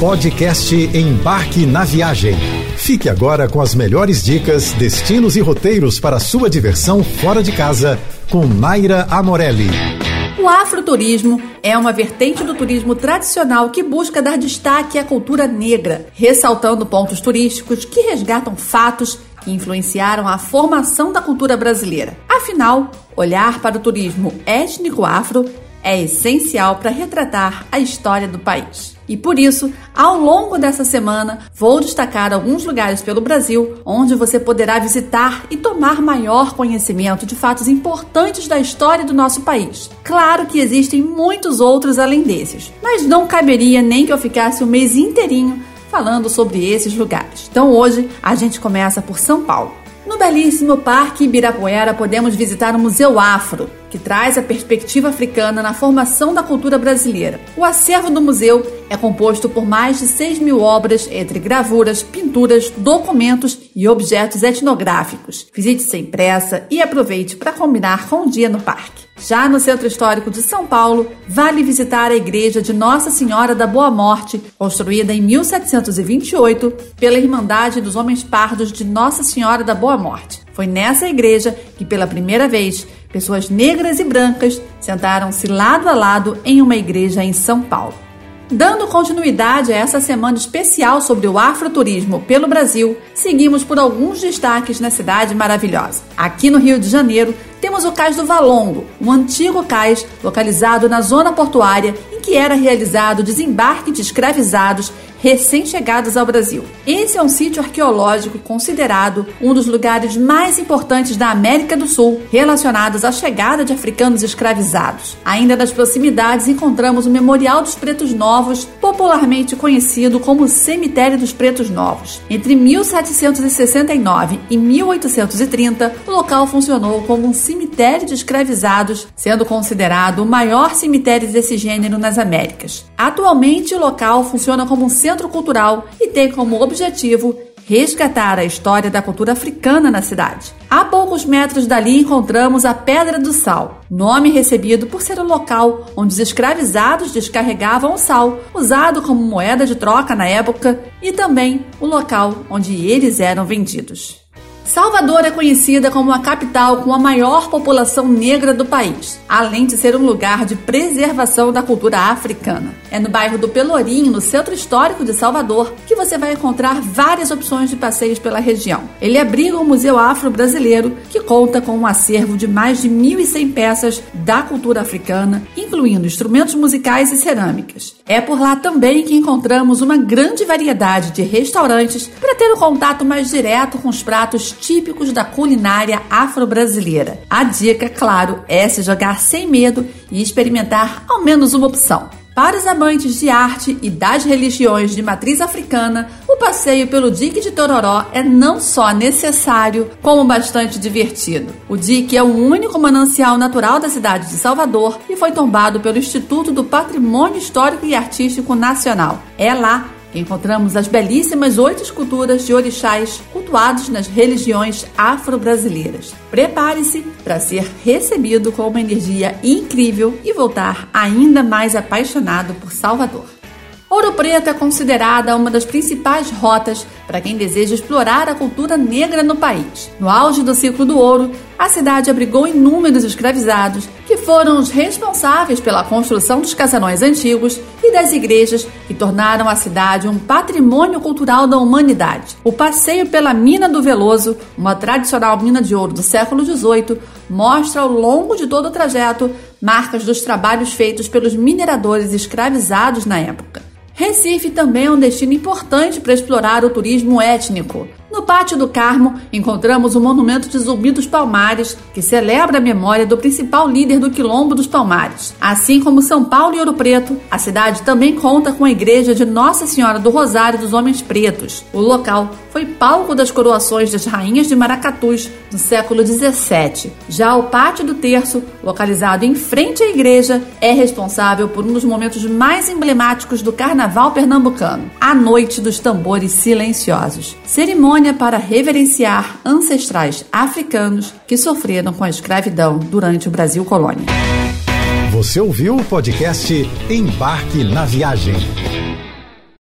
Podcast Embarque na Viagem. Fique agora com as melhores dicas, destinos e roteiros para sua diversão fora de casa com Naira Amorelli. O afroturismo é uma vertente do turismo tradicional que busca dar destaque à cultura negra, ressaltando pontos turísticos que resgatam fatos que influenciaram a formação da cultura brasileira. Afinal, olhar para o turismo étnico afro é essencial para retratar a história do país. E por isso, ao longo dessa semana, vou destacar alguns lugares pelo Brasil onde você poderá visitar e tomar maior conhecimento de fatos importantes da história do nosso país. Claro que existem muitos outros além desses, mas não caberia nem que eu ficasse o mês inteirinho falando sobre esses lugares. Então hoje a gente começa por São Paulo. No belíssimo Parque Ibirapuera podemos visitar o Museu Afro, que traz a perspectiva africana na formação da cultura brasileira. O acervo do museu é composto por mais de 6 mil obras, entre gravuras, pinturas, documentos e objetos etnográficos. Visite sem pressa e aproveite para combinar com um dia no parque. Já no Centro Histórico de São Paulo, vale visitar a Igreja de Nossa Senhora da Boa Morte, construída em 1728 pela Irmandade dos Homens Pardos de Nossa Senhora da Boa Morte. Foi nessa igreja que, pela primeira vez, pessoas negras e brancas sentaram-se lado a lado em uma igreja em São Paulo. Dando continuidade a essa semana especial sobre o afroturismo pelo Brasil, seguimos por alguns destaques na cidade maravilhosa. Aqui no Rio de Janeiro, temos o Cais do Valongo, um antigo cais localizado na zona portuária em que era realizado o desembarque de escravizados recém-chegados ao Brasil. Esse é um sítio arqueológico considerado um dos lugares mais importantes da América do Sul relacionados à chegada de africanos escravizados. Ainda nas proximidades encontramos o Memorial dos Pretos Novos, popularmente conhecido como Cemitério dos Pretos Novos. Entre 1769 e 1830, o local funcionou como um cemitério de escravizados, sendo considerado o maior cemitério desse gênero nas Américas. Atualmente, o local funciona como um centro centro cultural e tem como objetivo resgatar a história da cultura africana na cidade. A poucos metros dali encontramos a Pedra do Sal, nome recebido por ser o local onde os escravizados descarregavam o sal, usado como moeda de troca na época, e também o local onde eles eram vendidos. Salvador é conhecida como a capital com a maior população negra do país, além de ser um lugar de preservação da cultura africana. É no bairro do Pelourinho, no centro histórico de Salvador, que você vai encontrar várias opções de passeios pela região. Ele abriga o Museu Afro-Brasileiro, que conta com um acervo de mais de 1.100 peças da cultura africana, incluindo instrumentos musicais e cerâmicas. É por lá também que encontramos uma grande variedade de restaurantes para ter um contato mais direto com os pratos típicos da culinária afro-brasileira. A dica, claro, é se jogar sem medo e experimentar ao menos uma opção. Para os amantes de arte e das religiões de matriz africana, o passeio pelo Dique de Tororó é não só necessário, como bastante divertido. O dique é o único manancial natural da cidade de Salvador e foi tombado pelo Instituto do Patrimônio Histórico e Artístico Nacional. É lá encontramos as belíssimas oito esculturas de orixás cultuados nas religiões afro-brasileiras. Prepare-se para ser recebido com uma energia incrível e voltar ainda mais apaixonado por Salvador. Ouro Preto é considerada uma das principais rotas para quem deseja explorar a cultura negra no país. No auge do ciclo do ouro, a cidade abrigou inúmeros escravizados que foram os responsáveis pela construção dos casarões antigos e das igrejas que tornaram a cidade um patrimônio cultural da humanidade. O passeio pela Mina do Veloso, uma tradicional mina de ouro do século XVIII, mostra ao longo de todo o trajeto marcas dos trabalhos feitos pelos mineradores escravizados na época. Recife também é um destino importante para explorar o turismo étnico. No Pátio do Carmo, encontramos o monumento de Zumbi dos Palmares, que celebra a memória do principal líder do Quilombo dos Palmares. Assim como São Paulo e Ouro Preto, a cidade também conta com a igreja de Nossa Senhora do Rosário dos Homens Pretos. O local foi palco das coroações das rainhas de Maracatus no século XVII. Já o Pátio do Terço, localizado em frente à igreja, é responsável por um dos momentos mais emblemáticos do carnaval pernambucano, a Noite dos Tambores Silenciosos. Cerimônia cerimônia para reverenciar ancestrais africanos que sofreram com a escravidão durante o Brasil colônia. Você ouviu o podcast Embarque na Viagem.